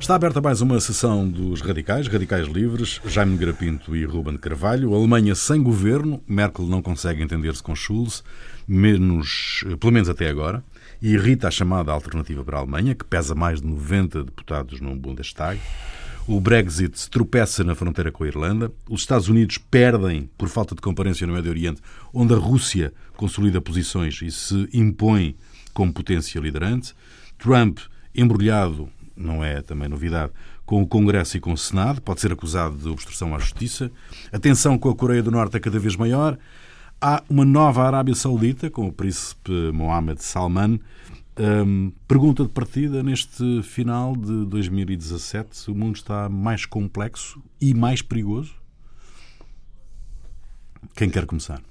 Está aberta mais uma sessão dos radicais, radicais livres, Jaime Grapinto e Ruben Carvalho. A Alemanha sem governo, Merkel não consegue entender-se com Schulz, menos, pelo menos até agora, e irrita a chamada alternativa para a Alemanha, que pesa mais de 90 deputados no Bundestag. O Brexit tropeça na fronteira com a Irlanda. Os Estados Unidos perdem por falta de comparência no Médio Oriente, onde a Rússia consolida posições e se impõe como potência liderante. Trump, embrulhado não é também novidade, com o Congresso e com o Senado, pode ser acusado de obstrução à justiça. A tensão com a Coreia do Norte é cada vez maior. Há uma nova Arábia Saudita, com o príncipe Mohammed Salman. Hum, pergunta de partida, neste final de 2017, o mundo está mais complexo e mais perigoso? Quem quer começar?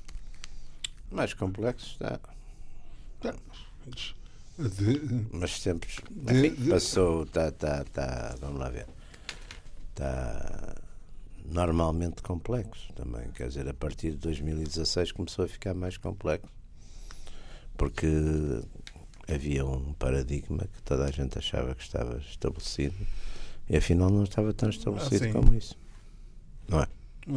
Mais complexo está. De, Mas sempre. Enfim, de, passou. Tá, tá, tá, vamos lá ver. Está normalmente complexo também. Quer dizer, a partir de 2016 começou a ficar mais complexo. Porque havia um paradigma que toda a gente achava que estava estabelecido e afinal não estava tão estabelecido ah, como isso. Não é?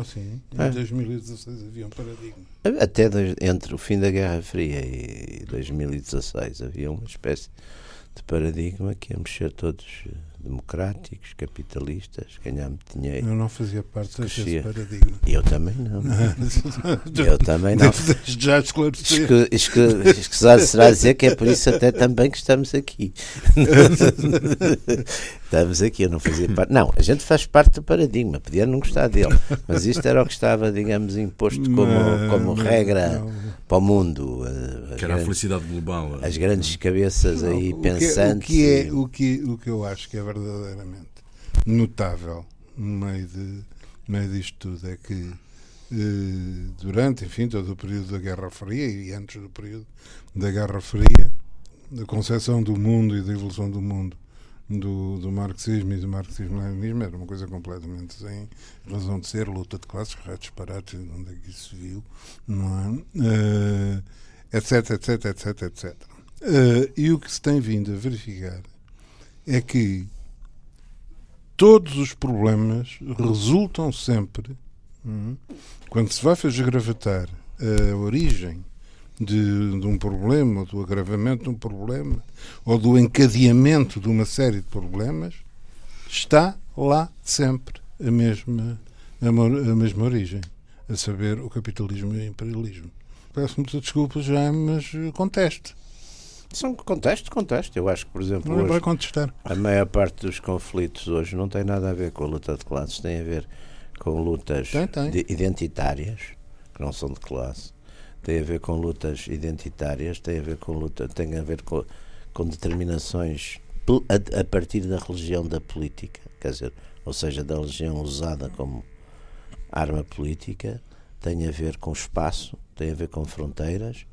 Assim, em é. 2016 havia um paradigma. Até entre o fim da Guerra Fria e 2016 havia uma espécie de paradigma que íamos ser todos eh, democráticos, capitalistas, ganhar dinheiro. Eu não fazia parte desse paradigma. Eu também não. eu também não. Já esclarecer. Escusado será dizer que é por isso até também que estamos aqui. estamos aqui, eu não fazia parte. Não, a gente faz parte do paradigma, podia não gostar dele, mas isto era o que estava, digamos, imposto como, como regra. Não para o mundo. As que era grandes, a felicidade global. As grandes cabeças aí o pensantes. Que, o, que é, o, que, o que eu acho que é verdadeiramente notável no meio, de, no meio disto tudo é que eh, durante, enfim, todo o período da Guerra Fria e antes do período da Guerra Fria, da concepção do mundo e da evolução do mundo do, do marxismo e do marxismo-leninismo era uma coisa completamente sem razão de ser, luta de classes, que disparate, onde é que isso se viu, não é? Uh, etc, etc, etc, etc. Uh, e o que se tem vindo a verificar é que todos os problemas resultam sempre, hum, quando se vai fazer gravatar a origem de, de, um problema, do agravamento de um problema, ou do encadeamento de uma série de problemas, está lá sempre a mesma, a, a mesma origem, a saber, o capitalismo e o imperialismo. Peço muita desculpa já, mas contesto. São contexto, contexto. Eu acho que, por exemplo, não hoje, vai contestar. a maior parte dos conflitos hoje não tem nada a ver com a luta de classes, tem a ver com lutas tem, tem. identitárias, que não são de classe, tem a ver com lutas identitárias, tem a ver com luta, tem a ver com, com determinações a, a, partir da religião da política, quer dizer, ou seja, da religião usada como arma política, tem a ver com espaço, tem a ver com fronteiras,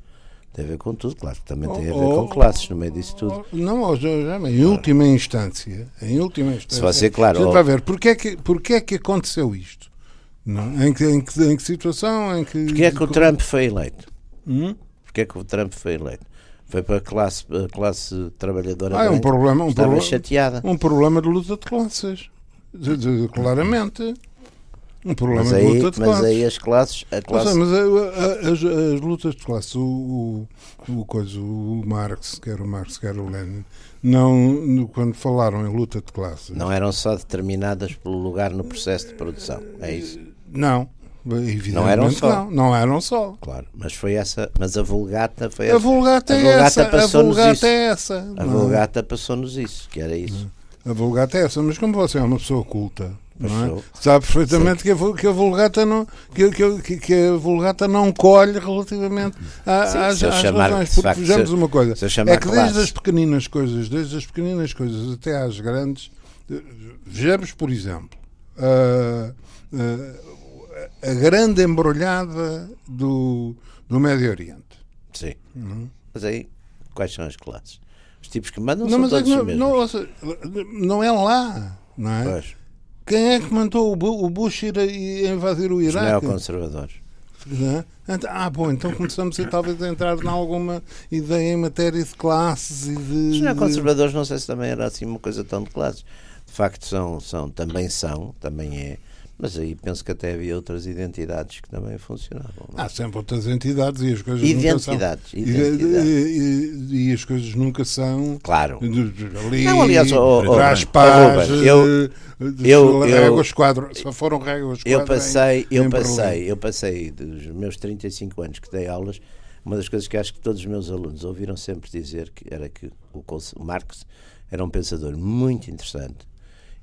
tem a ver com tudo, claro que também tem a ver com classes no meio disso tudo. Não, já, já, em última instância, em última instância, se você, claro, para ver, porque é que, porque é que aconteceu isto? Não. Em, que, em, que, em que situação? Em que, Porquê é que o Trump foi eleito? Hum? Porquê é que o Trump foi eleito? Foi para a classe, a classe trabalhadora ah, é um problema, um problema, chateada. Um problema de luta de classes. De, de, claramente. Um problema mas aí, de luta de mas classes. aí as classes. A classe... Mas, a, a, as, as, lutas de classes, o, o, o, coisa, o Marx, quer o Marx, quer o Lenin, não, quando falaram em luta de classes. Não eram só determinadas pelo lugar no processo de produção. É isso? Não. Não eram só. Não, não eram só. Claro, mas foi essa. Mas a Vulgata foi a Vulgata, a é vulgata essa. Passou a Vulgata isso. é essa. A Vulgata passou-nos isso, que era isso. A Vulgata é essa, mas como você é uma pessoa culta, é? sabe perfeitamente que a, que a, Vulgata não que, que, que, a Vulgata não colhe relativamente a, Sim, às, às chamar, razões. Porque facto, vejamos uma coisa: é que desde as pequeninas coisas, desde as pequeninas coisas até às grandes, eh, vejamos, por exemplo. Uh, uh, a grande embrulhada do, do Médio Oriente. Sim. Uhum. Mas aí, quais são as classes? Os tipos que mandam não, são todos não, os mesmos. Não, não é lá, não é? Pois. Quem é que mandou o Bush ir a invadir o Iraque? Os neoconservadores. Ah, bom, então começamos a, talvez a entrar em alguma ideia em matéria de classes e de. Os neoconservadores, não sei se também era assim uma coisa tão de classes de facto são, são, também são, também é, mas aí penso que até havia outras identidades que também funcionavam. Há sempre outras entidades e as coisas identidades, nunca são. Identidades. E, e, e, as coisas nunca são. Claro. Ali, não, aliás, oh, oh, paz, paz, eu, eu, eu, quadro, só foram réguas Eu passei, em, eu em passei, eu passei dos meus 35 anos que dei aulas, uma das coisas que acho que todos os meus alunos ouviram sempre dizer que era que o, o Marx era um pensador muito interessante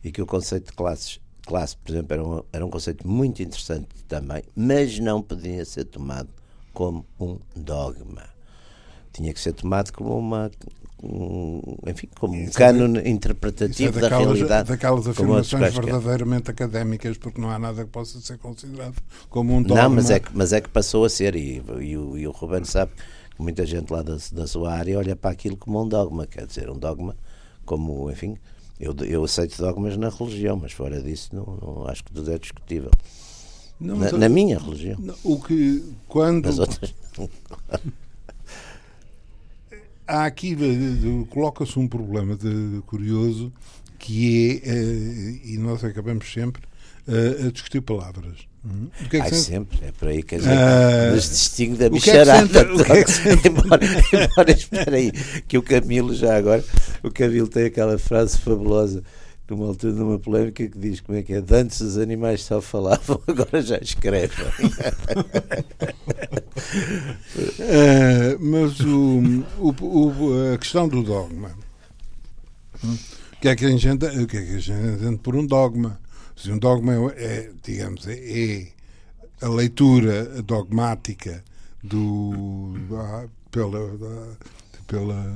e que o conceito de classes classe, por exemplo, era um, era um conceito muito interessante também, mas não podia ser tomado como um dogma. Tinha que ser tomado como uma, um, enfim, como um cânone é, interpretativo é daquelas, da realidade. Daquelas afirmações verdadeiramente académicas, porque não há nada que possa ser considerado como um dogma. Não, mas é que, mas é que passou a ser, e, e, o, e o Ruben sabe que muita gente lá da, da sua área olha para aquilo como um dogma, quer dizer, um dogma como, enfim, eu, eu aceito dogmas na religião, mas fora disso não, não acho que tudo é discutível. Não, na, na, minha religião. O que quando outras... há aqui coloca-se um problema de, curioso que é, eh, e nós acabamos sempre a discutir palavras. Hum? O que é que Ai, sempre, é por aí que a gente uh, nos distingue da bicharada. É que é que embora, embora, espera aí, que o Camilo já agora, o Camilo tem aquela frase fabulosa numa altura, numa polémica que diz como é que é, antes os animais só falavam, agora já escrevem. uh, mas o, o, o, a questão do dogma, hum? o que é que a gente, o que é que a gente entende por um dogma? Se um dogma é, digamos, é, é, a leitura dogmática do, da, pela, da, pela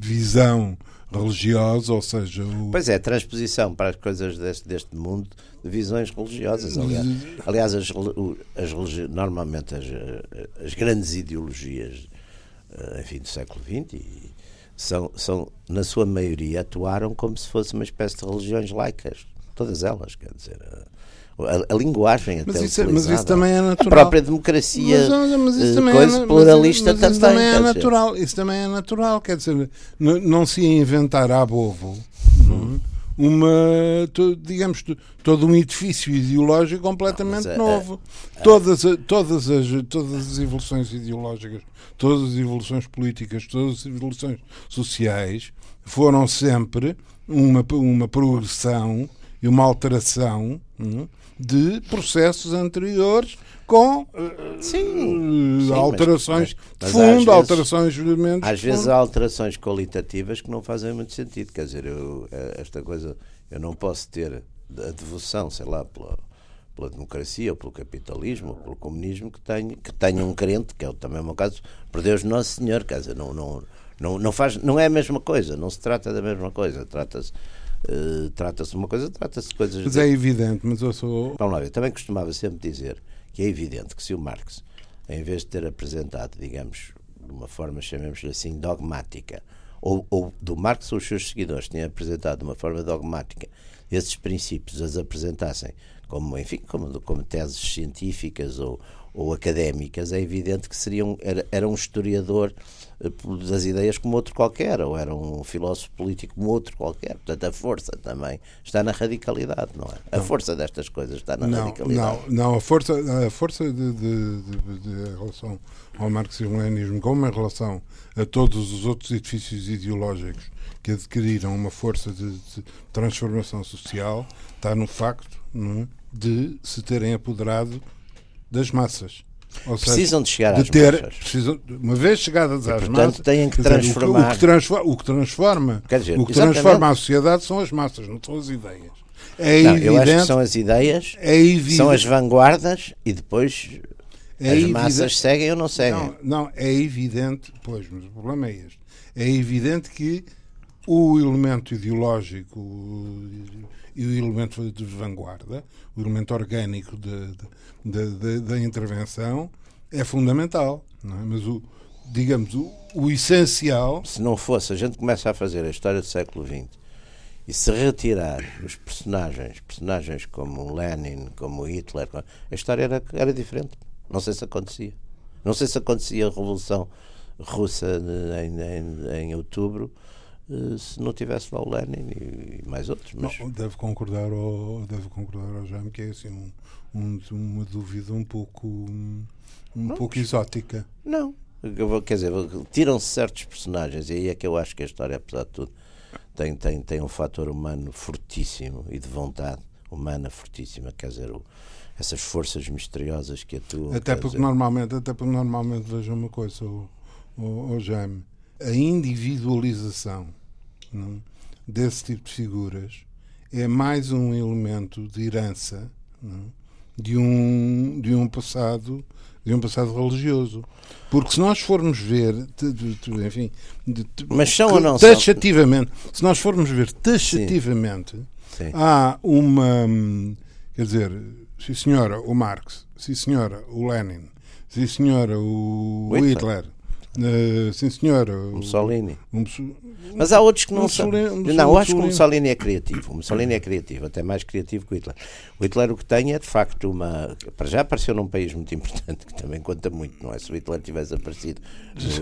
visão religiosa, ou seja... O... Pois é, transposição para as coisas deste, deste mundo de visões religiosas. Aliás, aliás as, as, normalmente as, as grandes ideologias eh, enfim, do século XX são, são, na sua maioria, atuaram como se fosse uma espécie de religiões laicas todas elas, quer dizer. A, a, linguagem até mas isso, mas isso também é natural. A própria democracia mas, mas isso também coisa é, pluralista mas, mas também. também é natural. Isso também é natural. Quer dizer, não, não se ia inventar a bovo hum. uma, digamos, todo um edifício ideológico completamente não, é, novo. É, é, todas, todas, as, todas as evoluções ideológicas, todas as evoluções políticas, todas as evoluções sociais foram sempre uma, uma progressão e uma alteração hum, de processos anteriores com sim, uh, sim alterações mas, mas, de fundo, vezes, alterações de Às vezes há alterações qualitativas que não fazem muito sentido. Quer dizer, eu, eh, esta coisa, eu não posso ter a devoção, sei lá, pela, pela democracia, ou pelo capitalismo, ou pelo comunismo, que tenha, que tenha um crente, que é também o meu caso, por Deus Nosso Senhor. Quer dizer, não, não, não, não, faz, não é a mesma coisa, não se trata da mesma coisa. Trata-se Uh, trata-se de uma coisa, trata-se de coisas. Mas é evidente, mas eu sou. Vamos lá, também costumava sempre dizer que é evidente que se o Marx, em vez de ter apresentado, digamos, de uma forma, chamemos-lhe assim, dogmática, ou, ou do Marx ou os seus seguidores tinham apresentado de uma forma dogmática esses princípios, as apresentassem como, enfim, como, como teses científicas ou, ou académicas, é evidente que seriam, era, era um historiador eh, das ideias como outro qualquer, ou era um filósofo político como outro qualquer. Portanto, a força também está na radicalidade, não é? A não. força destas coisas está na não, radicalidade. Não, não, a força, a força de, de, de, de, relação ao marxismo-leninismo, como em relação a todos os outros edifícios ideológicos que adquiriram uma força de, transformação social, está no facto é, de se terem apoderado das massas. Ou precisam seja, de chegar às de ter, massas. Precisam, uma vez chegadas às portanto, massas, têm que transformar. o, que, transforma, o que transforma, dizer, o que transforma a sociedade são as massas, não são as ideias. É não, evidente, eu acho que são as ideias, é evidente, são as vanguardas e depois é as evidente, massas seguem ou não seguem. Não, não, é evidente, pois, mas o problema é este. É evidente que o elemento ideológico e o elemento de vanguarda, o elemento orgânico da intervenção é fundamental. É? Mas o, digamos, o, o essencial. Se não fosse, a gente começa a fazer a história do século XX e se retirar os personagens, personagens como Lenin, como Hitler, a história era, era diferente. Não sei se acontecia. Não sei se acontecia a Revolução Russa em, em, em outubro se não tivesse lá o Lenin e mais outros. Mas... Não, deve concordar ao, deve concordar ao Jaime que é assim um, um, uma dúvida um pouco um não, pouco exótica. Não, quer dizer, tiram-se certos personagens e aí é que eu acho que a história, apesar de tudo, tem, tem, tem um fator humano fortíssimo e de vontade humana fortíssima, quer dizer, o, essas forças misteriosas que atuam. Até porque dizer... normalmente, até porque normalmente veja uma coisa, o, o, o Jaime, a individualização não, desse tipo de figuras é mais um elemento de herança não, de um de um passado de um passado religioso. Porque se nós formos ver, enfim, mas são ou não taxativamente, se nós formos ver taxativamente, Sim. Sim. há uma, quer dizer, sim senhora, o Marx, sim senhora, o Lenin, sim senhora, o Hitler, Uh, sim, senhor. Mussolini. Um, Mas há outros que não são. Não, eu acho que o Mussolini é criativo. O Mussolini é criativo, até mais criativo que o Hitler. O Hitler o que tem é, de facto, uma. Para já apareceu num país muito importante, que também conta muito, não é? Se o Hitler tivesse aparecido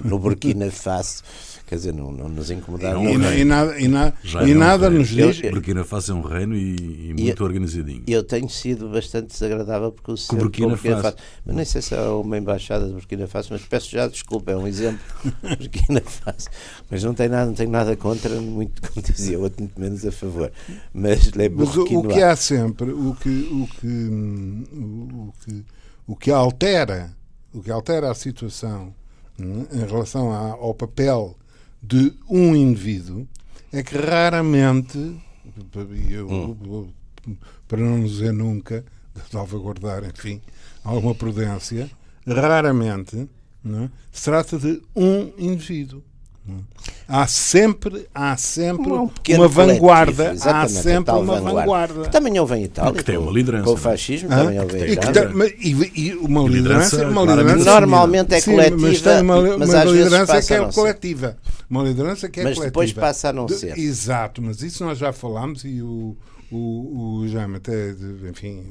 no, no Burkina Faso, quer dizer, não, não nos incomodaram. E, e, e, nada, e, na, e é nada um nos diz. Burkina Faso é um reino e, muito organizadinho. Eu tenho sido bastante desagradável porque o sempre Burkina, Burkina Faso. Mas nem sei se é uma embaixada de Burkina Faso, mas peço já desculpa, é um exemplo Burkina Faso. Mas não tenho nada, não tenho nada contra, muito como dizia outro, muito menos a favor. Mas, Mas o, o que há sempre, o que, o que, o que, o que altera, o que altera a situação né, em relação ao papel de um indivíduo é que raramente, eu, hum. para não dizer nunca, salvaguardar, enfim, alguma prudência, raramente é? Se trata de um indivíduo. É? Há sempre, há sempre um uma vanguarda. Há sempre uma vanguarda. vanguarda. Que também houve em Itália. Que tem uma liderança. Com o fascismo ah? também houve em Itália. E, e, uma liderança, uma liderança normalmente é coletiva. Sim, mas tem uma, mas uma liderança que é coletiva. Uma liderança que é mas coletiva. Mas depois passa a não ser. Exato, mas isso nós já falámos e o, o, o Jaime até, enfim,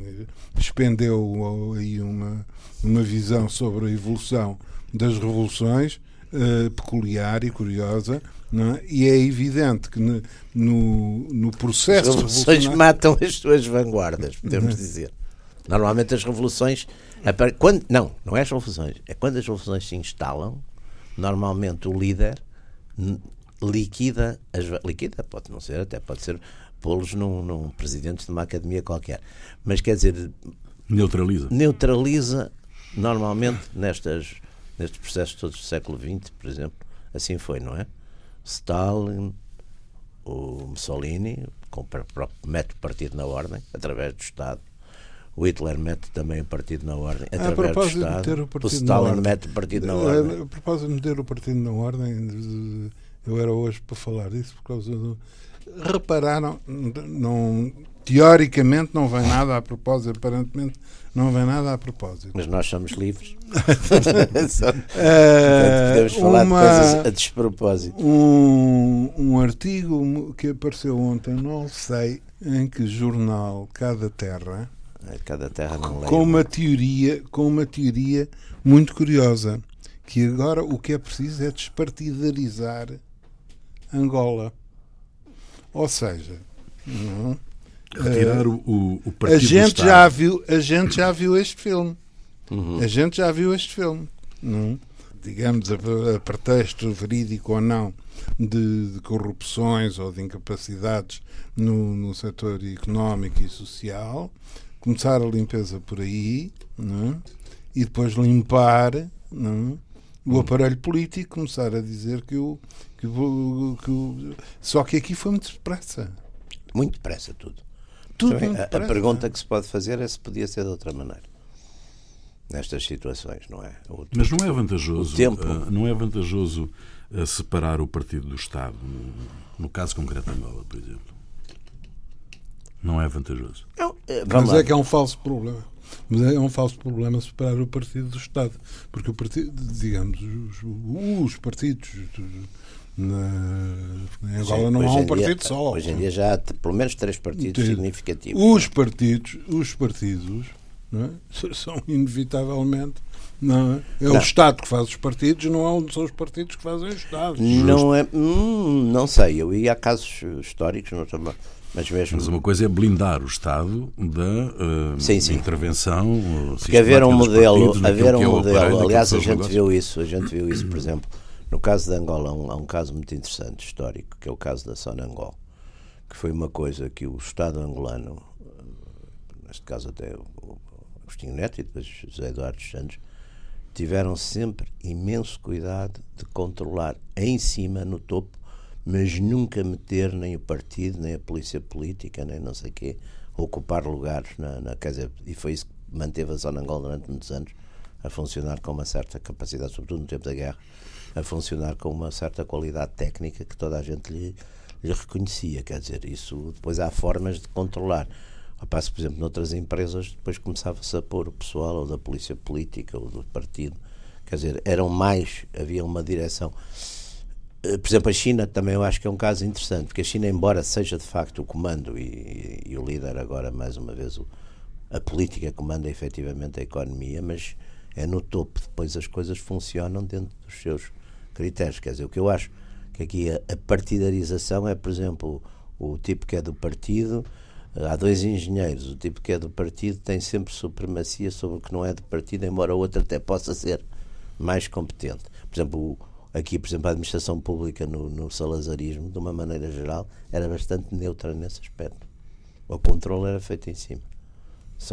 despendeu aí uma, uma visão sobre a evolução das revoluções uh, peculiar e curiosa, é? e é evidente que no, no, processo. As revoluções matam as suas vanguardas, podemos dizer. Normalmente as revoluções. Quando, não, não é as revoluções. É quando as revoluções se instalam, normalmente o líder liquida as liquida pode não ser até pode ser pô-los num, num presidente de uma academia qualquer mas quer dizer neutraliza neutraliza normalmente nestas nestes processos todos do século XX, por exemplo, assim foi, não é? Stalin, o Mussolini, mete o partido na ordem, através do Estado. O Hitler mete também o partido na ordem, através do Estado. O, o Stalin mete o partido na ordem. A propósito de meter o partido na ordem, eu era hoje para falar disso por causa do. Repararam, não, teoricamente não vem nada a propósito, aparentemente não vem nada a propósito. Mas nós somos livres. Só, uh, podemos falar uma, de coisas a despropósito. Um, um artigo que apareceu ontem, não sei em que jornal Cada Terra, é, Cada Terra não com uma teoria, com uma teoria muito curiosa, que agora o que é preciso é despartidarizar Angola. Ou seja, não, Retirar uh, o, o partido a gente já viu A gente já viu este filme. Uhum. A gente já viu este filme. Não? Digamos, a, a pretexto verídico ou não de, de, corrupções ou de incapacidades no, no setor económico e social, começar a limpeza por aí não? e depois limpar não? o uhum. aparelho político, começar a dizer que o, que, o, que o. Só que aqui foi muito depressa. Muito depressa tudo. Tudo a, a pergunta que se pode fazer é se podia ser de outra maneira nestas situações, não é? O, Mas não é vantajoso, tempo... uh, não é vantajoso uh, separar o partido do Estado, no, no caso concreto Angola, por exemplo. Não é vantajoso. Não, é, Mas lá. é que é um falso problema. Mas é um falso problema separar o partido do Estado, porque o partido, digamos, os, os partidos na, em Angola Sim, não há um partido dia, só. Hoje em dia já há pelo menos três partidos significativos. Os partidos, os partidos é? são inevitavelmente Não é? É Não. o Estado que faz os partidos, não são os partidos que fazem o Estado. Não é. hum, não sei, eu ia a casos históricos, não estou- mas mesmo. Mas uma coisa é blindar o Estado da eh, Sim, sim. intervenção. eh, Porque haver um modelo, haver é um modelo, aliás a gente negócios. viu isso, a gente viu isso, por exemplo, no caso de Angola, há um, há um caso muito interessante, histórico, que é o caso da Sonangol, que foi uma coisa que o Estado angolano, eh, neste caso até o Agostinho Neto e depois José Eduardo Santos, tiveram sempre imenso cuidado de controlar em cima, no topo, mas nunca meter nem o partido, nem a polícia política, nem não sei o quê, ocupar lugares na, na dizer, e foi isso que manteve a Zona Angola durante muitos anos a funcionar com uma certa capacidade, sobretudo no tempo da guerra, a funcionar com uma certa qualidade técnica que toda a gente lhe, lhe reconhecia. Quer dizer, isso depois há formas de controlar. Ao passo, por exemplo, noutras empresas, depois começava-se a pôr o pessoal ou da polícia política ou do partido. Quer dizer, eram mais, havia uma direção. Eh, Por exemplo, a China também eu acho que é um caso interessante, porque a China, embora seja de facto o comando e, e o líder agora, mais uma vez, o, a política comanda efetivamente a economia, mas é no topo, depois as coisas funcionam dentro dos seus critérios. Quer dizer, o que eu acho que aqui a, a partidarização é, por exemplo, o tipo que é do partido, há dois engenheiros, o tipo que é do partido tem sempre supremacia sobre o que não é do partido, embora o outro até possa ser mais competente. Por exemplo, o- aqui, por exemplo, a administração pública no, no salazarismo, de uma maneira geral, era bastante neutra nesse aspecto. O controle era feito em cima.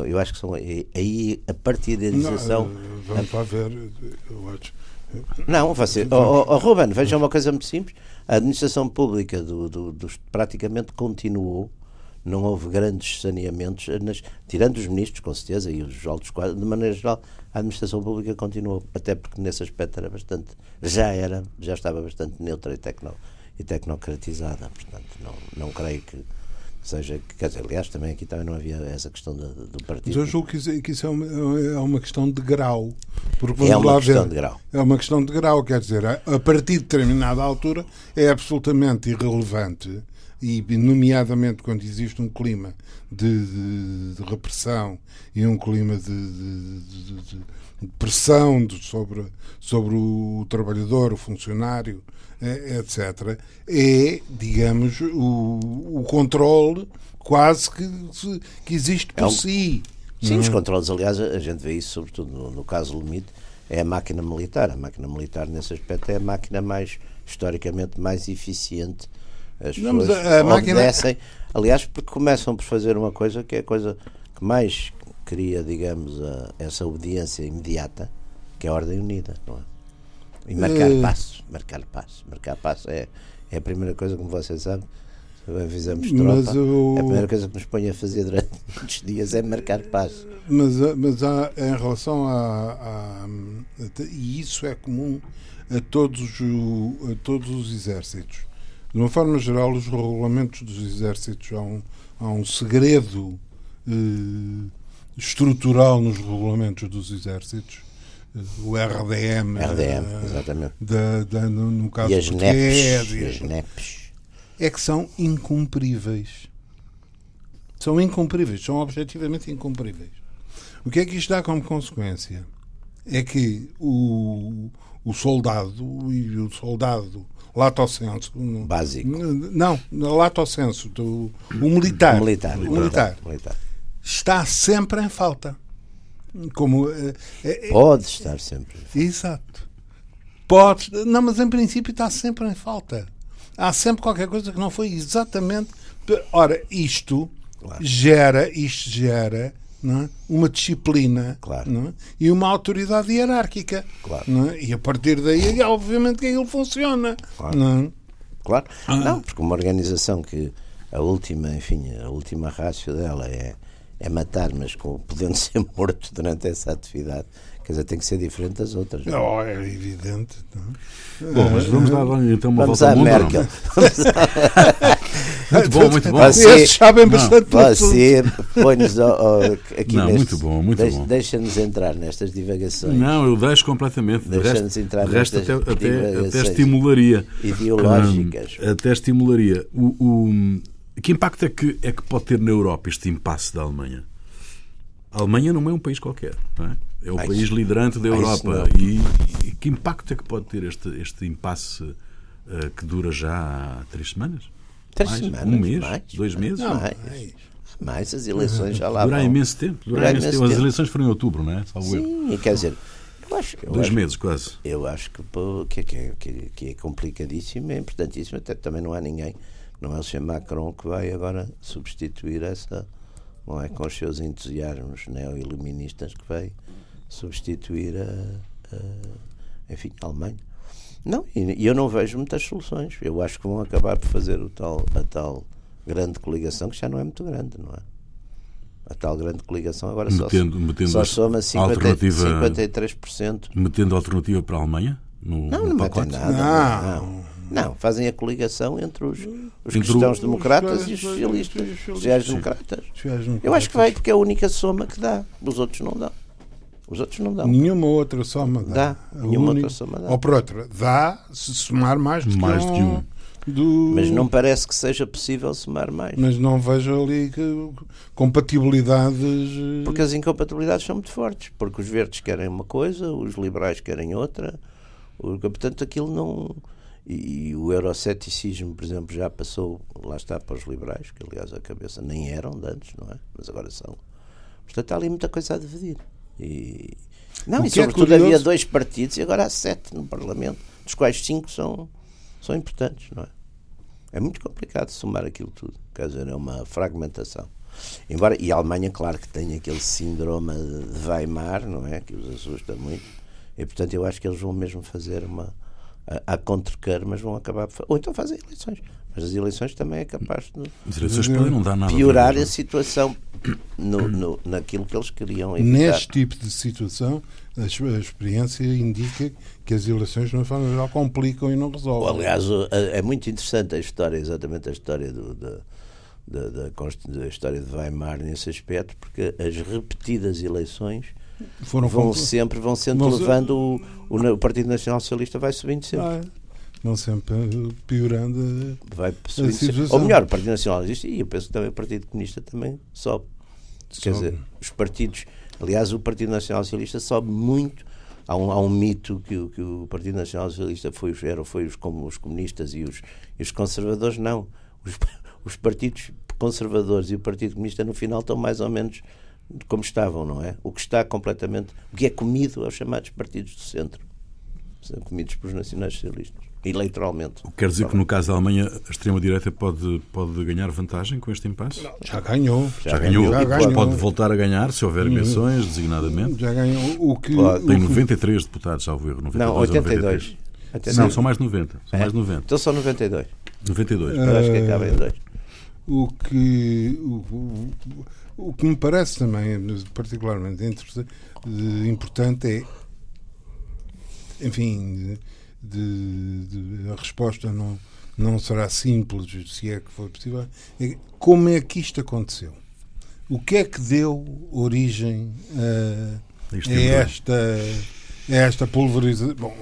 Eu acho que são aí a partidarização. Não, eh, vamos lá ver. Eu acho. Não, você, oh, oh, Ruben, veja uma coisa muito simples. A administração pública do, do, dos- praticamente continuou. Não houve grandes saneamentos, nas- tirando os ministros, com certeza, e os altos quadros, de maneira geral, a administração pública continuou, até porque nesse aspecto era bastante, já era, já estava bastante neutra e, tecno, e tecnocratizada. Portanto, não, não creio que seja, quer dizer, aliás, também aqui também não havia essa questão do, do Mas partido. eu julgo que isso, que isso é, uma, é uma questão de grau. Porque É uma questão ver. de grau. É uma questão de grau, quer dizer, a a partir de determinada altura é absolutamente irrelevante e, nomeadamente, quando existe um clima de, de- de repressão e um clima de- de pressão de- sobre, sobre o trabalhador, o funcionário, eh, etc., é, digamos, o, o controle quase que, que existe por É um- si. Sim, os controles, aliás, a gente vê isso sobretudo no, no caso limite, é a máquina militar. A máquina militar, nesse aspecto, é a máquina mais, historicamente, mais eficiente. As Não, pessoas a- a máquina- obedecem. Aliás, porque começam por fazer uma coisa que é a coisa que mais cria, digamos, a- essa obediência imediata, que é a ordem unida, não é? E marcar Eh. passo, marcar passo. Marcar passo é, é a primeira coisa, como você sabe, se avisamos Mas tropa, o- a primeira coisa que nos põe a fazer durante muitos dias é marcar passo. Mas, há- mas há, em relação a, a- a- E isso é comum a todos, o- a todos os exércitos. De uma forma geral, os regulamentos dos exércitos há um, há um segredo eh, estrutural nos regulamentos dos exércitos. Eh, O RDM. RDM, eh, exatamente. da, da- no, no caso E as NEPs. e E as- NEPs. é que são incumpríveis. São incumpríveis, são objetivamente incumpríveis. O que é que isto dá como consequência? É que o, o soldado e o soldado lato senso Básico. não, lato senso do, o militar, Militar. o militar militar. Está sempre em falta como eh, é- é- Pode estar sempre. Exato. Pode. Não, mas em princípio está sempre em falta. Há sempre qualquer coisa que não foi exatamente. Ora, isto Claro. gera, isto gera não é? uma disciplina Claro. não é? e uma autoridade hierárquica. Claro. não é? E a partir daí, obviamente, que aquilo funciona. Claro. Não é? Claro. Ah. Não, porque uma organização que a última, enfim, a última rácio dela é, é matar, mas com, podendo ser morto durante essa atividade, quer dizer, tem que ser diferente das outras. não é? É evidente. não é? Bom, mas vamos dar então uma Vamos volta à mundo. Merkel. Muito bom, muito bom. Você- Esses sabem bastante. Você põe-nos aqui Não, muito bom, muito deixa- bom. Deixa-nos entrar nestas divagações Não, eu deixo completamente. De Deixa-nos entrar de resto nestas até, até, até divagações estimularia. ideológicas. Hum, até estimularia. O, o- que impacto é que, é que pode ter na Europa este impasse da Alemanha? A Alemanha não é um país qualquer. Não é? É o país liderante da Europa. E, e, que impacto é que pode ter este, este impasse uh, que dura já há três semanas? Três mais? semanas? Um mês? Mais, dois meses? Não, mais. mais. as eleições já lá Dura vão. imenso tempo. Dura imenso tempo. As eleições foram em outubro, não é? Salvo Sim, eu. quer dizer, eu acho, eu Dois acho, meses, quase. Eu acho que, que, que, que, é complicadíssimo, é importantíssimo, até também não há ninguém, não é o Sr. Macron que vai agora substituir essa, não é, com os seus entusiasmos neo-iluministas que vai substituir a, a enfim, a Alemanha. Não, e eu não vejo muitas soluções. Eu acho que vão acabar por fazer o tal, a tal grande coligação, que já não é muito grande, não é? A tal grande coligação agora metendo, só, metendo só soma 50, alternativa, 53%. Metendo alternativa para a Alemanha? No, não, no não pacote? metem nada. Não. não. não. Fazem a coligação entre os, os entre cristãos-democratas e os socialistas, sociais-democratas. Eu acho que vai porque é a única soma que dá. Os outros não dão. Os outros não dão. Nenhuma outra soma dá. Dá. Nenhuma outra soma dá. Ou por outra, dá se somar mais do mais que, um, que um. Do... Mas não parece que seja possível somar mais. Mas não vejo ali que, compatibilidades. eh, Porque as incompatibilidades são muito fortes. Porque os verdes querem uma coisa, os liberais querem outra. Portanto, aquilo não. E, e o euroceticismo, por exemplo, já passou, lá está, para os liberais, que aliás a cabeça nem eram de antes, não é? Mas agora são. Portanto, há ali muita coisa a dividir. E, não, e sobretudo é havia dois partidos e agora há sete no Parlamento, dos quais cinco são, são importantes, não é? É muito complicado somar aquilo tudo. Quer dizer, é uma fragmentação. Embora, e a Alemanha, claro que tem aquele síndrome de Weimar, não é? Que os assusta muito. E portanto eu acho que eles vão mesmo fazer uma. A, a contra mas vão acabar. Ou então fazem eleições. Mas as eleições também é capaz de as eleições podem não dar nada piorar a situação no, no, naquilo que eles queriam evitar. Neste tipo de situação, a, a experiência indica que as eleições, de uma forma geral, complicam e não resolvem. Aliás, é muito interessante a história, exatamente a história do, da, da, da, da história de Weimar nesse aspecto, porque as repetidas eleições Foram vão sempre vão sempre vão levando o, o, Partido Nacional Socialista vai subindo sempre. Ah, vão sempre piorando vai subindo sempre. Ou melhor, o Partido Nacional existe e eu penso que também o Partido Comunista também sobe. Quer dizer, os partidos, aliás, o Partido Nacional Socialista sobe muito. Há um, há um mito que, que o Partido Nacional Socialista foi, era, foi os, como os comunistas e os, e os conservadores, não. Os, os partidos conservadores e o Partido Comunista no final estão mais ou menos como estavam, não é? O que está completamente. O que é comido aos chamados partidos do centro. São comidos pelos nacionais socialistas. Eleitoralmente. Quer dizer que no caso da Alemanha a extrema-direita pode, pode ganhar vantagem com este impasse? Não, já ganhou. Já, já ganhou. Já ganhou. Pode voltar a ganhar se houver eleições, designadamente. Já ganhou. O que, Tem 93 deputados, salvo erro. 92 não, 82. 83. Não, são mais de 90. São é? mais de 90. Então são 92. 92. Uh, acho que acaba em 2. O que, o, o, que me parece também particularmente importante é, enfim, de, de, a resposta não, não será simples, se é que for possível, é como é que isto aconteceu? O que é que deu origem a, a esta, a esta pulverização? Bom,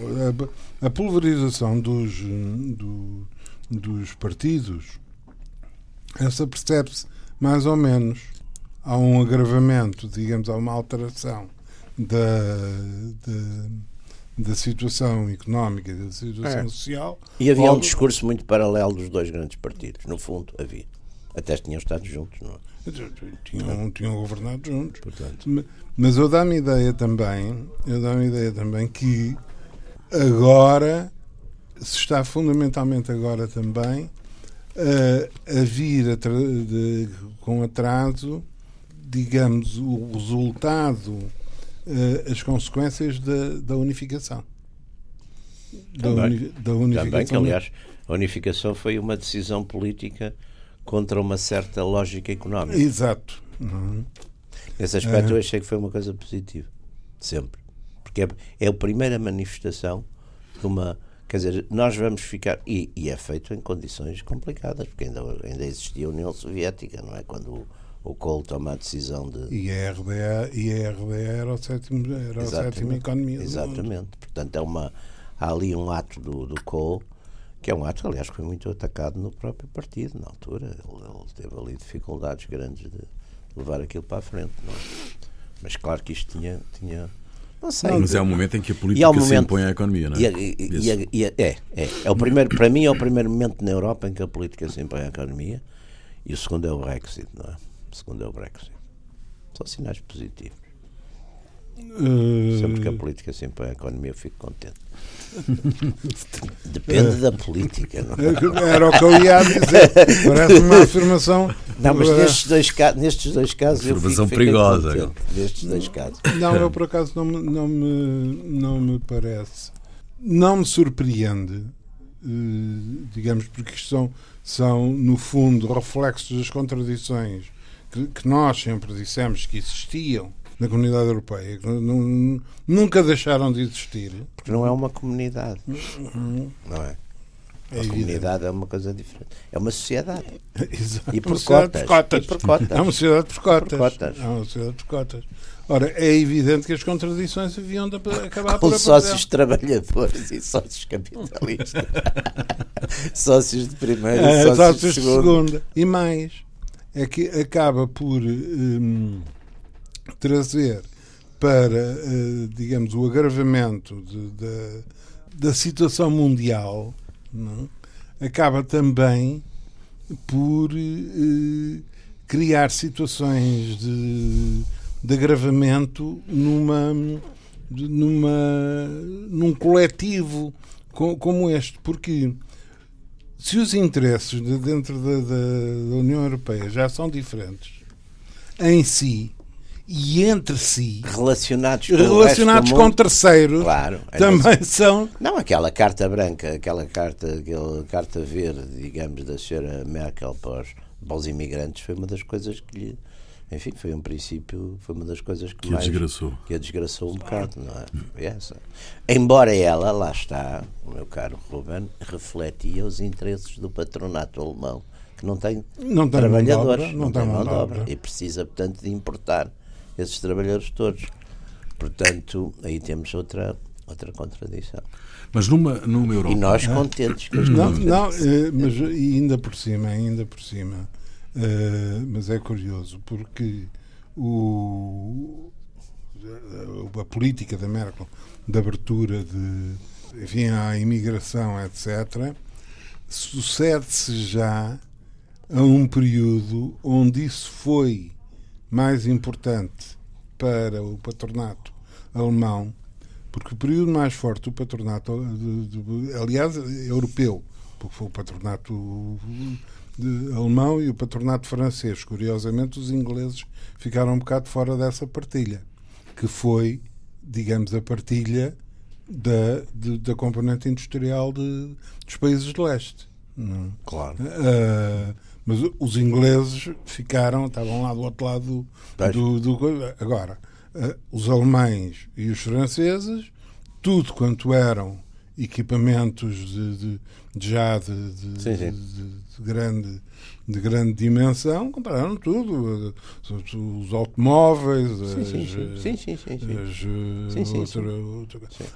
a, a pulverização dos, do, dos partidos essa percebe-se mais ou menos. Há um agravamento, digamos, há uma alteração da, da, da situação económica, da situação é. social. E havia um discurso muito paralelo dos dois grandes partidos, no fundo, havia. Até tinham estado juntos, não é? Tinham, tinham governado juntos. Portanto. Mas eu dá-me ideia também, eu dá-me ideia também que agora se está fundamentalmente agora também a, a vir a de, com atraso, digamos, o resultado, as consequências da, da unificação. Da, uni, da unificação. Também, que, aliás, a unificação foi uma decisão política contra uma certa lógica económica. Exato. Uhum. Nesse aspecto, eu achei que foi uma coisa positiva. Sempre. Porque é, é a primeira manifestação de uma Quer dizer, nós vamos ficar. E, e, é feito em condições complicadas, porque ainda, ainda existia a União Soviética, não é? Quando o, o Kohl toma a decisão de. E a RDA, e a RDA era, o sétimo, era a sétima economia. Exatamente. Portanto, é uma, há ali um ato do, do Kohl, que é um ato, aliás, que foi muito atacado no próprio partido, na altura. Ele, ele teve ali dificuldades grandes de levar aquilo para a frente, não é? Mas claro que isto tinha, tinha Não sei. Mas é o momento em que a política momento, se impõe à economia, não é? E, e, e, é, é, é o primeiro, para mim é o primeiro momento na Europa em que a política se impõe à economia e o segundo é o Brexit, não é? Segundo é o Brexit. São sinais positivos. Uh... Sempre que a política se impõe à economia eu fico contente. Depende da política, não é? Era o que eu ia dizer. Parece uma afirmação. Não, mas nestes dois, nestes dois casos. Afirmação perigosa. Contente, nestes dois casos. Não, eu por acaso não, não, me, não me parece. Não me surpreende, eh, digamos, porque isto são, são, no fundo, reflexos das contradições que, que nós sempre dissemos que existiam na comunidade europeia, que nunca deixaram de existir. Porque não é uma comunidade. Uhum. Não é? É a comunidade é uma coisa diferente. É uma sociedade. Exato. E por, cotas. cotas. E por cotas. É uma sociedade por cotas. por cotas. É uma sociedade por cotas. Ora, é evidente que as contradições haviam de acabar por sócios trabalhadores e sócios capitalistas. sócios de primeira e é, sócios, sócios de segunda. segunda. E mais, é que acaba por hum, trazer para, uh, digamos, o agravamento de, de, da situação mundial, não? acaba também por uh, criar situações de, de agravamento numa, numa, num coletivo como este, porque se os interesses de dentro da, da, da União Europeia já são diferentes em si, e entre si relacionados com, relacionados com terceiros claro, também são não aquela carta branca aquela carta aquela carta verde digamos da senhora Merkel para os, para os imigrantes foi uma das coisas que lhe enfim foi um princípio foi uma das coisas que, que mais, a desgraçou que a desgraçou um bocado não é essa embora ela lá está o meu caro Ruben refletia os interesses do patronato alemão que não tem, não tem trabalhadores não, não, tem mão de obra e precisa portanto de importar esses trabalhadores todos. Portanto, aí temos outra, outra contradição. Mas numa, numa Europa. E nós contentes com as Não, não eh, mas ainda por cima, ainda por cima. Uh, mas é curioso, porque o, a política da Merkel de abertura de, enfim, à imigração, etc., sucede-se já a um período onde isso foi mais importante para o patronato alemão, porque o período mais forte do patronato, de, de, aliás, europeu, porque foi o patronato alemão e o patronato francês. Curiosamente, os ingleses ficaram um bocado fora dessa partilha, que foi, digamos, a partilha da, de, da componente industrial de, dos países de leste. Não? Claro. Uh, mas os ingleses ficaram, estavam lá do outro lado do. do, do agora, uh, os alemães e os franceses, tudo quanto eram equipamentos de, de, de já de, de, sim, sim. de, grande de grande dimensão compraram tudo os automóveis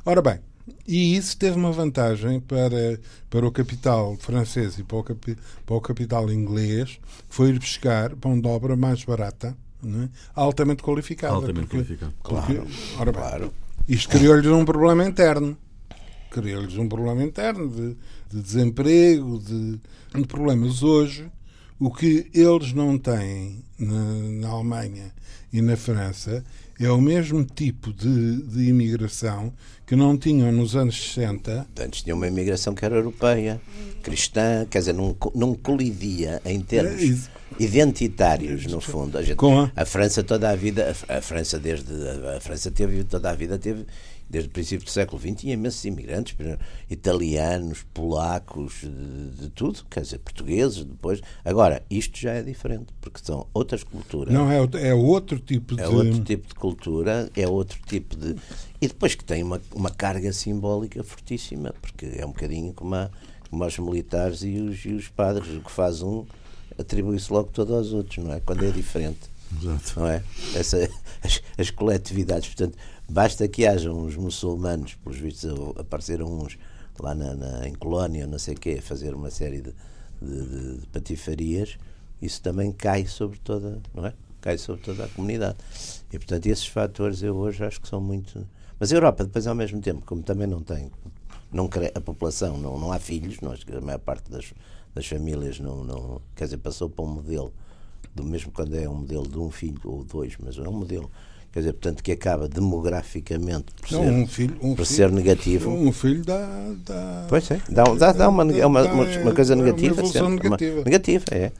ora bem e isso teve uma vantagem para, para o capital francês e para o, capi, para o capital inglês, foi ir buscar mão de obra mais barata, é? altamente qualificada. Altamente porque, qualificada. Claro, porque, ora bem, claro. Isto criou-lhes um problema interno. Criou-lhes um problema interno de, de desemprego, de, de problemas. Hoje, o que eles não têm na, na Alemanha e na França é o mesmo tipo de, de imigração que não tinham nos anos 60. Antes tinha uma imigração que era europeia, cristã, quer dizer, não, não colidia em termos é, identitários, no fundo. A, gente, a... a França toda a vida, a, a França desde a França teve toda a vida teve desde o princípio do século XX, tinha imensos imigrantes, italianos, polacos, de, de, tudo, quer dizer, portugueses, depois. Agora, isto já é diferente, porque são outras culturas. Não, é, é outro tipo de. É outro tipo de cultura, é outro tipo de. E depois que tem uma, uma carga simbólica fortíssima, porque é um bocadinho como, a, como os militares e os, e os padres, o que faz um atribui-se logo todo aos outros, não é? Quando é diferente. Exato. Não é? Essa, as, as coletividades, portanto Basta que haja uns muçulmanos, pelos vistos apareceram uns lá na, na, em Colónia, não sei o quê, fazer uma série de, de, de, patifarias, isso também cai sobre toda, não é? Cai sobre toda a comunidade. E portanto esses fatores eu hoje acho que são muito Mas a Europa, depois, ao mesmo tempo, como também não tem, não a população, não, não há filhos, nós, a maior parte das, das famílias não, não. Quer dizer, passou para um modelo, do mesmo quando é um modelo de um filho ou dois, mas é um modelo quer dizer, portanto, que acaba demograficamente por, não, ser, um filho, um por filho, ser negativo. Um filho dá. dá pois é, dá, dá, dá uma, uma, uma, uma, coisa negativa. Uma sempre, negativa. Uma, negativa, é.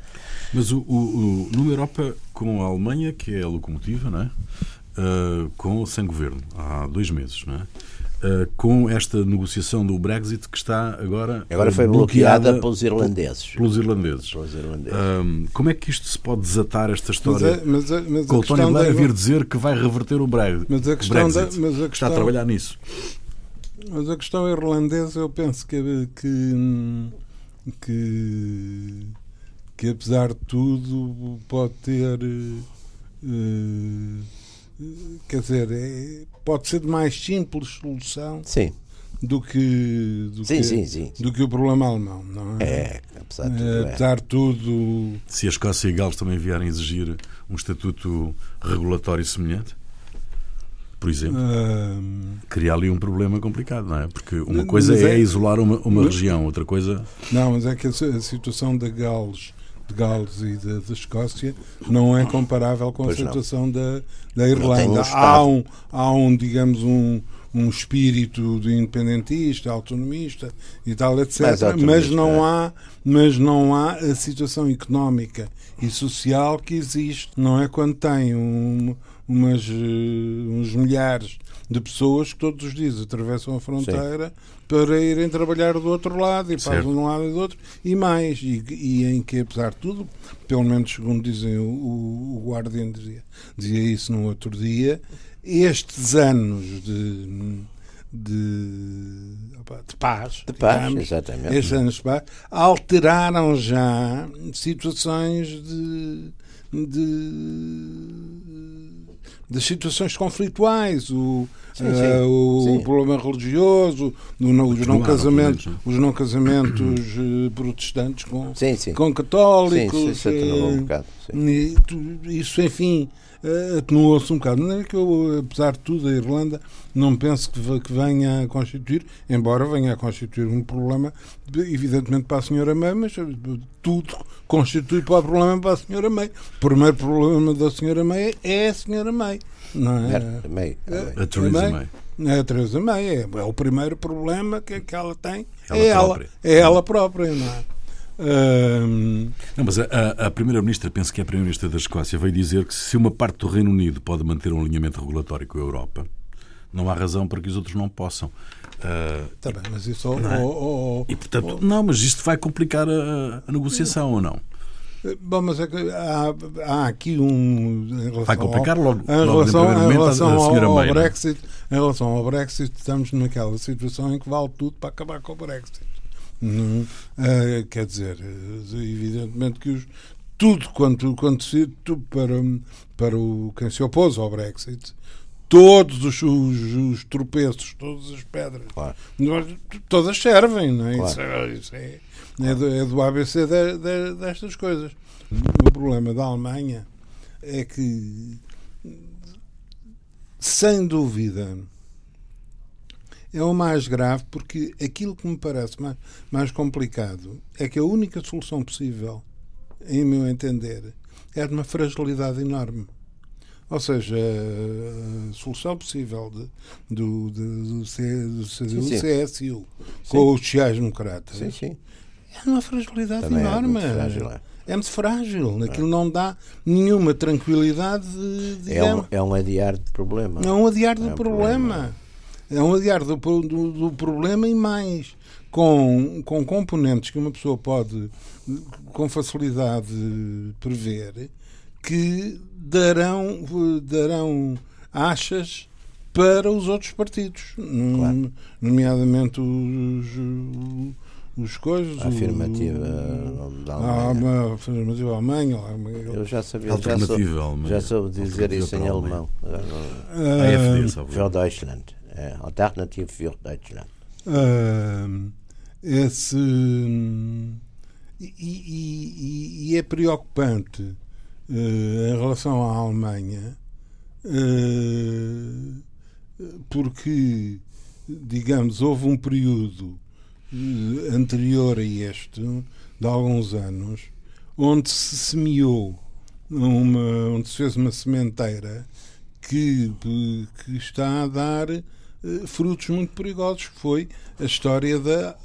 Mas o, o, o, numa Europa com a Alemanha, que é a locomotiva, não é? Uh, com sem governo, há dois meses, não é? Uh, com esta negociação do Brexit que está agora agora foi bloqueada, pelos irlandeses. pelos irlandeses, pelos irlandeses. Uh, como é que isto se pode desatar esta história? mas é, mas, mas com o Tony Blair a vir dizer que vai reverter o Brexit, mas a questão Brexit. da, mas a questão, está a trabalhar nisso. Mas a questão irlandesa eu penso que que, que, que apesar de tudo pode ter uh, quer dizer, é, pode ser de mais simples solução sim. do que do, sim, que, sim, sim, do que o problema alemão, não é? É, apesar de tudo. É, apesar de tudo Se a Escócia e Gales também vierem exigir um estatuto regulatório semelhante, por exemplo, hum, cria ali um problema complicado, não é? Porque uma coisa é, é- isolar uma, uma região, outra coisa. não, mas é que a, a situação da Gales de Gales e da, Escócia não é comparável com a Pois não. situação da, da Irlanda. há, um, há um, digamos, um, um espírito de independentista, autonomista e tal, etc. Mas não, é. há, mas não há a situação económica e social que existe. Não é quando tem um, umas, eh, uns milhares de pessoas que todos os dias atravessam a fronteira para irem trabalhar do outro lado e Certo. de um lado e do outro e mais e, e em que apesar de tudo pelo menos segundo dizem o, o, Guardian dizia, dizia isso no outro dia estes anos de de, de paz De paz, digamos, exatamente. estes anos de paz alteraram já situações de, de de situações conflituais, o, Sim, sim. o Sim. problema religioso, o não- os, não casamentos, os não casamentos protestantes com, Sim, sim. com católicos. sim, isso atenuou eh, um bocado. E isso, enfim, eh, atenuou-se um bocado. Não é que eu, apesar de tudo, a Irlanda não penso que, que venha a constituir, embora venha a constituir um problema, evidentemente, para a senhora May, mas tudo constitui para o problema para a senhora May. O primeiro problema da senhora May é a senhora May. Não é? Era meio. É. A Theresa May. May. É a Teresa May, é, é o primeiro problema que, que ela tem. Ela é, ela, própria. é ela própria, não é? Ahm, Não, mas a, a- a Primeira-Ministra, penso que é a Primeira-Ministra da Escócia, veio dizer que se uma parte do Reino Unido pode manter um alinhamento regulatório com a Europa, não há razão para que os outros não possam. Tá bem, mas isso. Não é? oh, oh, oh, e, portanto, não, mas isto vai complicar a, a negociação ou não? Bom, mas é que há, há aqui um. relação Vai complicar ao- logo- Em logo relação, primeiro em momento, a- relação a ao, May, é? Brexit, em relação ao Brexit, estamos naquela situação em que vale tudo para acabar com o Brexit. Eh, quer dizer, eh, evidentemente que os, tudo quanto, quanto se para, para o, quem se opôs ao Brexit, todos os, os, os tropeços, todas as pedras, Claro. todas servem, não é? Claro. Isso, é, isso é, é do, é do ABC de- de- destas coisas. O problema da Alemanha é que, sem dúvida, é o mais grave porque aquilo que me parece mais, mais complicado é que a única solução possível, em meu entender, é de uma fragilidade enorme. Ou seja, a solução possível de, do, de- do, C- do CDU, Sim, sim. CSU com os sociais-democratas Sim, sim. É uma fragilidade Também é enorme. muito frágil, é. É muito frágil. Aquilo não dá nenhuma tranquilidade, de, É um, é um adiar de problema. É um adiar do É um problema. problema. É um adiar do, do, do problema e mais. Com, com componentes que uma pessoa pode com facilidade prever que darão, darão achas para os outros partidos, Nome- nomeadamente os, os coisas. A afirmativa o- da Há Alemanha. uma afirmativa Alemanha. há uma- Eu já sabia, já Alternativa soube, alemã. já soube dizer isso em alemão. Agora não- A Ah, AfD, salvo Für. Deutschland. É, Alternative für Deutschland. Ah, esse e, e- e- e é preocupante eh, em relação à Alemanha eh, porque, digamos, houve um período anterior a este, de alguns anos, onde se semeou, uma, onde se fez uma sementeira que, que está a dar frutos muito perigosos, que foi a história da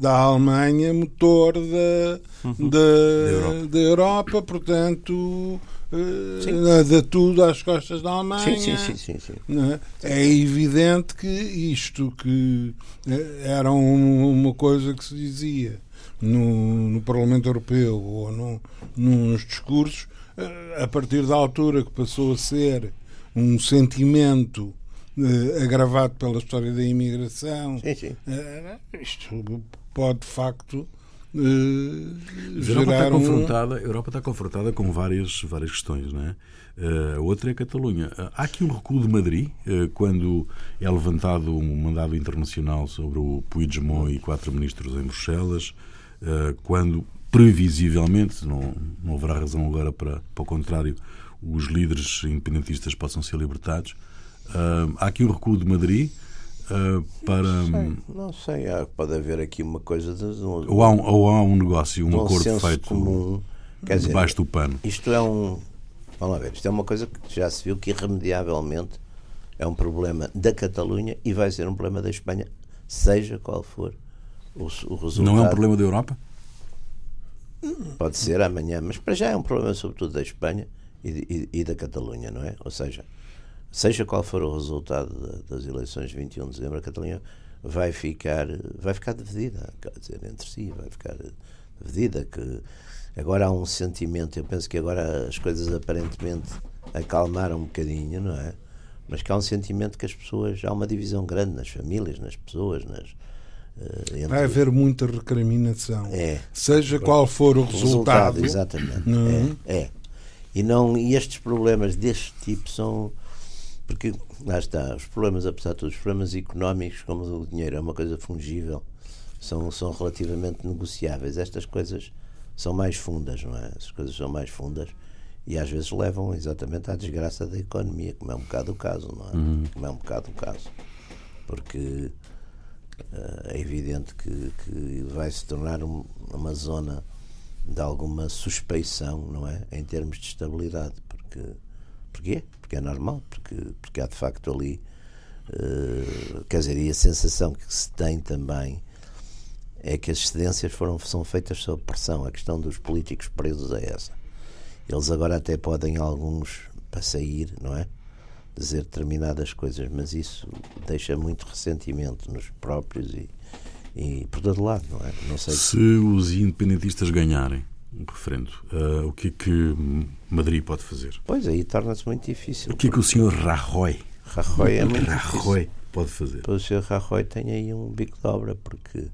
da Alemanha, motor da, uhum. da, da, Europa. da, Europa. portanto, uh, de tudo às costas da Alemanha. Sim, sim, sim. sim, é? é evidente que isto que eh, era um, uma coisa que se dizia no, no Parlamento Europeu ou no, nos discursos, uh, a partir da altura que passou a ser um sentimento agravado pela história da imigração. Sim, sim. Isto pode de facto Uh, a Europa está, confrontada, a Europa está confrontada com várias, várias questões, não é? Uh, a outra é a Catalunha. Uh, há aqui um recuo de Madrid, quando é levantado um mandado internacional sobre o Puigdemont e quatro ministros em Bruxelas, quando, previsivelmente, não, não haverá razão agora para, para o contrário, os líderes independentistas possam ser libertados. há aqui um recuo de Madrid. Uh, para. Não sei, não sei, pode haver aqui uma coisa. De, um, ou, há um, ou há um negócio, um, um acordo feito comum, quer dizer, debaixo do pano. Isto é um. Vamos lá ver, isto é uma coisa que já se viu que irremediavelmente é um problema da Catalunha e vai ser um problema da Espanha, seja qual for o, o resultado. Não é um problema da Europa? Pode ser amanhã, mas para já é um problema sobretudo da Espanha e, e, e da Catalunha, não é? Ou seja, seja qual for o resultado das eleições de 21 de dezembro, a Catalunha vai ficar, vai ficar dividida, quer dizer, entre si, vai ficar dividida. Que agora há um sentimento, eu penso que agora as coisas aparentemente acalmaram um bocadinho, não é? Mas que há um sentimento que as pessoas, há uma divisão grande nas famílias, nas pessoas, nas, Uh, entre... Vai haver muita recriminação. É. Seja qual for o, o resultado. resultado. Exatamente. Uhum. É, é. E, não, e estes problemas deste tipo são, porque lá está, os problemas, apesar de tudo, os problemas económicos, como o dinheiro é uma coisa fungível, são, são relativamente negociáveis. Estas coisas são mais fundas, não é? As coisas são mais fundas e às vezes levam exatamente à desgraça da economia, como é um bocado o caso, não é? Uhum. Como é um bocado o caso. Porque uh, é evidente que, que vai se tornar um, uma zona de alguma suspeição, não é? Em termos de estabilidade, porque Porquê? Porque é normal, porque, porque há de facto ali. Uh, quer dizer, e a sensação que se tem também é que as cedências foram, são feitas sob pressão. A questão dos políticos presos é essa. Eles agora até podem, alguns, para sair, não é? Dizer determinadas coisas, mas isso deixa muito ressentimento nos próprios e, e por todo lado, não é? Não sei se os independentistas ganharem, um referendo. Uh, o que é que Madrid pode fazer? Pois aí torna-se muito difícil. O que é que o senhor Rajoy, Rajoy é muito Rajoy pode fazer? O senhor Rajoy tem aí um bico de obra, porque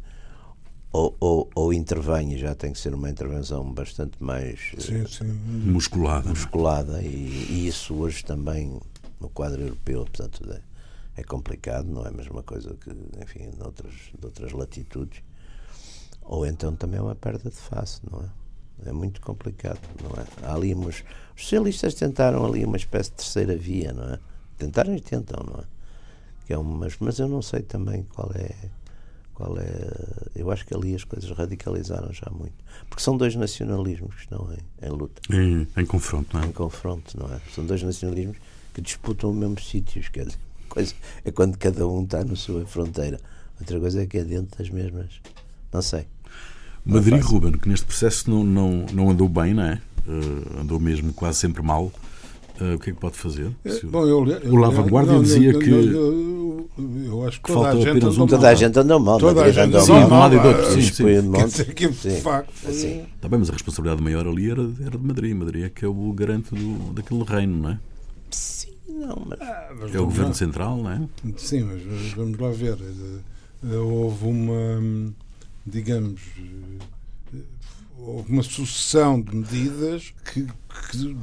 ou, ou, ou intervém, já tem que ser uma intervenção bastante mais sim, sim. musculada. musculada e, e, isso hoje também no quadro europeu, de tudo, é, é complicado, não é a mesma coisa que, enfim, noutras, noutras latitudes. Ou então também é uma perda de face, não é? É muito complicado, não é? Há ali os socialistas tentaram ali uma espécie de terceira via, não é? Tentaram e tentam, não é? Que é umas, mas eu não sei também qual é qual é. Eu acho que ali as coisas radicalizaram já muito. Porque são dois nacionalismos que estão em, em luta. Em, em confronto, não é? Em confronto, não é? São dois nacionalismos que disputam os mesmos sítios. Quer dizer, coisa é quando cada um está na sua fronteira. Outra coisa é que é dentro das mesmas. Não sei. Madrid, Ruben, que neste processo não, não, não andou bem, não é? Uh, andou mesmo quase sempre mal. Uh, o que é que pode fazer? É, bom, eu, eu, o La Vanguardia dizia que. Eu, eu, acho que, que toda, a gente apenas um. Toda a gente andou mal. Toda a gente andou mal. Sim, um lado e do outro. Sim, sim. Quer dizer que, de facto. Sim. Está bem, mas a responsabilidade maior ali era, era de Madrid. Madrid é que é o garante do, daquele reino, não é? Sim, não, mas. Ah, mas é o governo central, não é? Sim, mas vamos lá ver. Houve uma digamos, uma sucessão de medidas que, que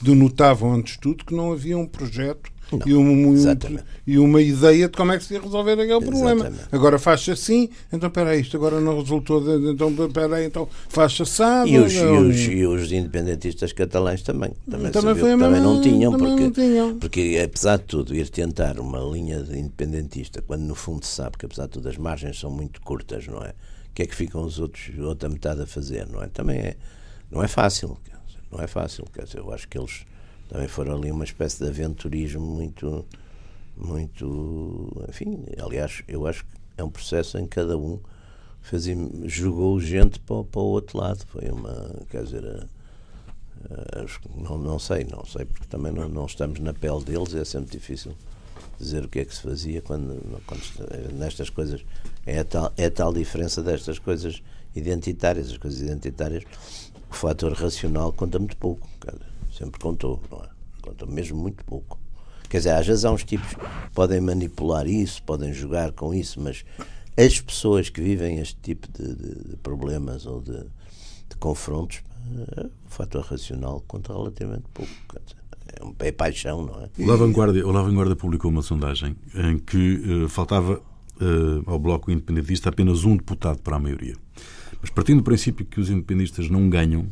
denotavam, antes de tudo, que não havia um projeto e, um, e, uma ideia de como é que se ia resolver aquele problema. Agora faz assim, então espera aí, isto agora não resultou, então espera aí, então faz assado. E os, e, os, e os independentistas catalães também. Também, também, também não tinham, porque, não tinham. porque apesar de tudo, ir tentar uma linha de independentista, quando no fundo se sabe que apesar de tudo as margens são muito curtas, não é? O que é que ficam os outros, outra metade a fazer, não é? Também é, não é fácil, não é fácil, quer dizer, eu acho que eles também foram ali uma espécie de aventurismo muito, muito, enfim, aliás, eu acho que é um processo em que cada um fez, jogou gente para, para o outro lado, foi uma, quer dizer, a, a, não, não sei, não sei, porque também não, não estamos na pele deles, é sempre difícil dizer o que é que se fazia quando, quando nestas coisas. É a tal, é a tal diferença destas coisas identitárias, as coisas identitárias, o fator racional conta muito pouco, cara Sempre contou, não é? Conta mesmo muito pouco. Quer dizer, às vezes há uns tipos que podem manipular isso, podem jogar com isso, mas as pessoas que vivem este tipo de, de, de problemas ou de, de confrontos, o fator racional conta relativamente pouco. É, um, é paixão, não é? O La Vanguardia, o publicou uma sondagem em que uh, faltava uh, ao Bloco Independentista apenas um deputado para a maioria. Mas partindo do princípio que os independentistas não ganham,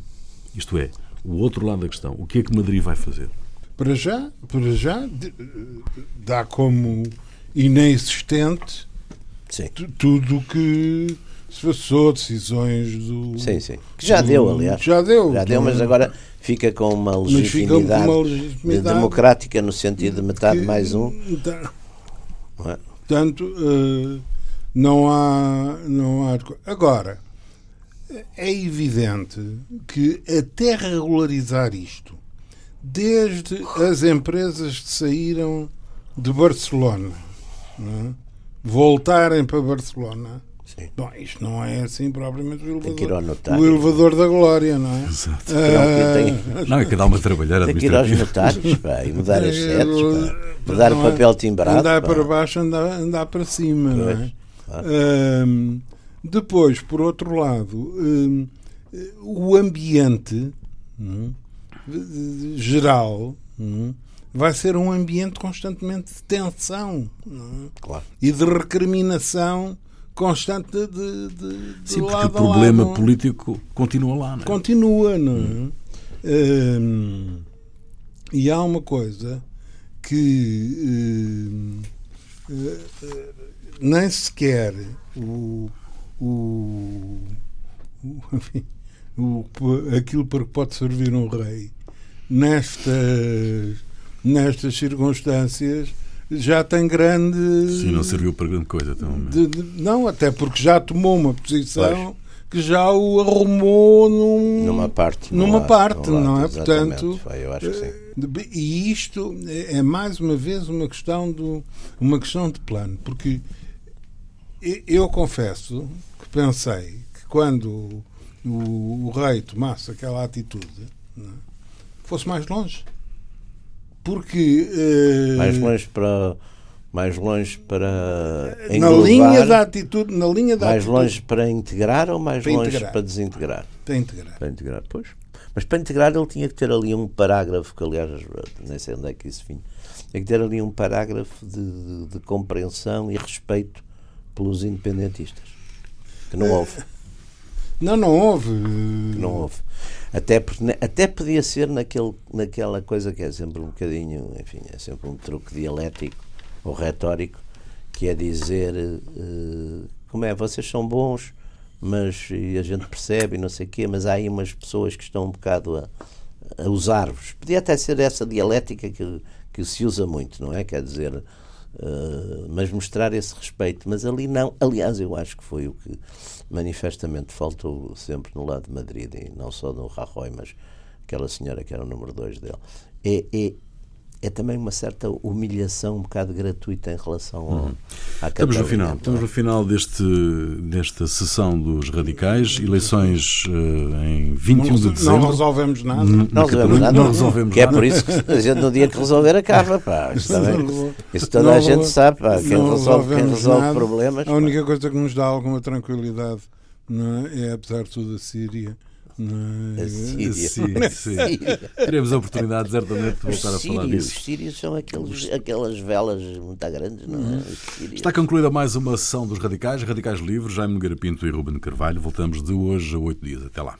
isto é, o outro lado da questão. O que é que Madrid vai fazer? Para já, para já dá como inexistente sim. tudo o que se passou, decisões do. Sim, sim. Que já do, deu, aliás. Já deu. Já deu, mas agora fica com uma legitimidade, uma legitimidade democrática no sentido de metade que, mais um. Tá. É? Portanto, uh, não há. Não há. Agora, é evidente que até regularizar isto, desde as empresas que saíram de Barcelona, é? voltarem para Barcelona, Sim. Bom, isto não é assim propriamente o elevador, o elevador da glória, não é? Exato. Uh, não, é que dá uma trabalhada Tem que ir aos notários pá, e mudar as setes, pá, mudar não, o papel timbrado. Andar pá. para baixo, andar, andar para cima, pois, não é? Claro. Uh, depois, por outro lado, hum, o ambiente hum, geral hum, vai ser um ambiente constantemente de tensão claro. e de recriminação constante de, de, de Sim, porque o problema lado, político continua lá, não é? Continua, não é? Hum. e há uma coisa que hum, nem sequer o o, o, enfim, o, aquilo para que pode servir um rei nestas, nestas circunstâncias já tem grande. Sim, não serviu para grande coisa também. De, de, não, até porque já tomou uma posição que já o arrumou num, numa parte. Numa lado, parte, lado, não é? Portanto. Eu acho que sim. Eh, e isto é, é mais uma vez uma questão, do, uma questão de plano, porque eu confesso que pensei que quando o, o rei tomasse aquela atitude é, fosse mais longe. Porque. Uh, mais longe para. Mais longe para. Na linha da atitude. Na linha da mais atitude. longe para integrar ou mais para longe integrar. para desintegrar? Para integrar. Para integrar, pois. Mas para integrar ele tinha que ter ali um parágrafo, que aliás, nem sei onde é que isso vinha. Tinha que ter ali um parágrafo de, de, de compreensão e respeito pelos independentistas. Que não houve. Não, não houve. Que não houve. Até, até podia ser naquele, naquela coisa que é sempre um bocadinho, enfim, é sempre um truque dialético ou retórico, que é dizer uh, como é, vocês são bons, mas a gente percebe e não sei o quê, mas há aí umas pessoas que estão um bocado a, a usar-vos. Podia até ser essa dialética que, que se usa muito, não é? Quer dizer, Uh, mas mostrar esse respeito. Mas ali não. Aliás, eu acho que foi o que manifestamente faltou sempre no lado de Madrid, e não só no Rajoy, mas aquela senhora que era o número 2 dele. É, é, é também uma certa humilhação um bocado gratuita em relação ao, uhum. à Estamos no final, estamos no final deste, desta sessão dos radicais, eleições uh, em 21 não, de dezembro. Não resolvemos nada. Não, não resolvemos nada. Não resolvemos que é por isso que a gente no dia que resolver acaba, pá. Isso, também, isso toda a gente sabe, pá. Quem resolve, quem resolve problemas. A única coisa que nos dá alguma tranquilidade não é? é apesar de tudo, a Síria A Síria. Sim, sim. Teremos a oportunidade, certamente, de voltar a falar disso. Os sírios são aqueles, aquelas velas muito grandes, não é? Sírios. Está concluída mais uma sessão dos Radicais, Radicais Livres, Jaime Nogueira Pinto e Ruben Carvalho. Voltamos de hoje a oito dias. Até lá.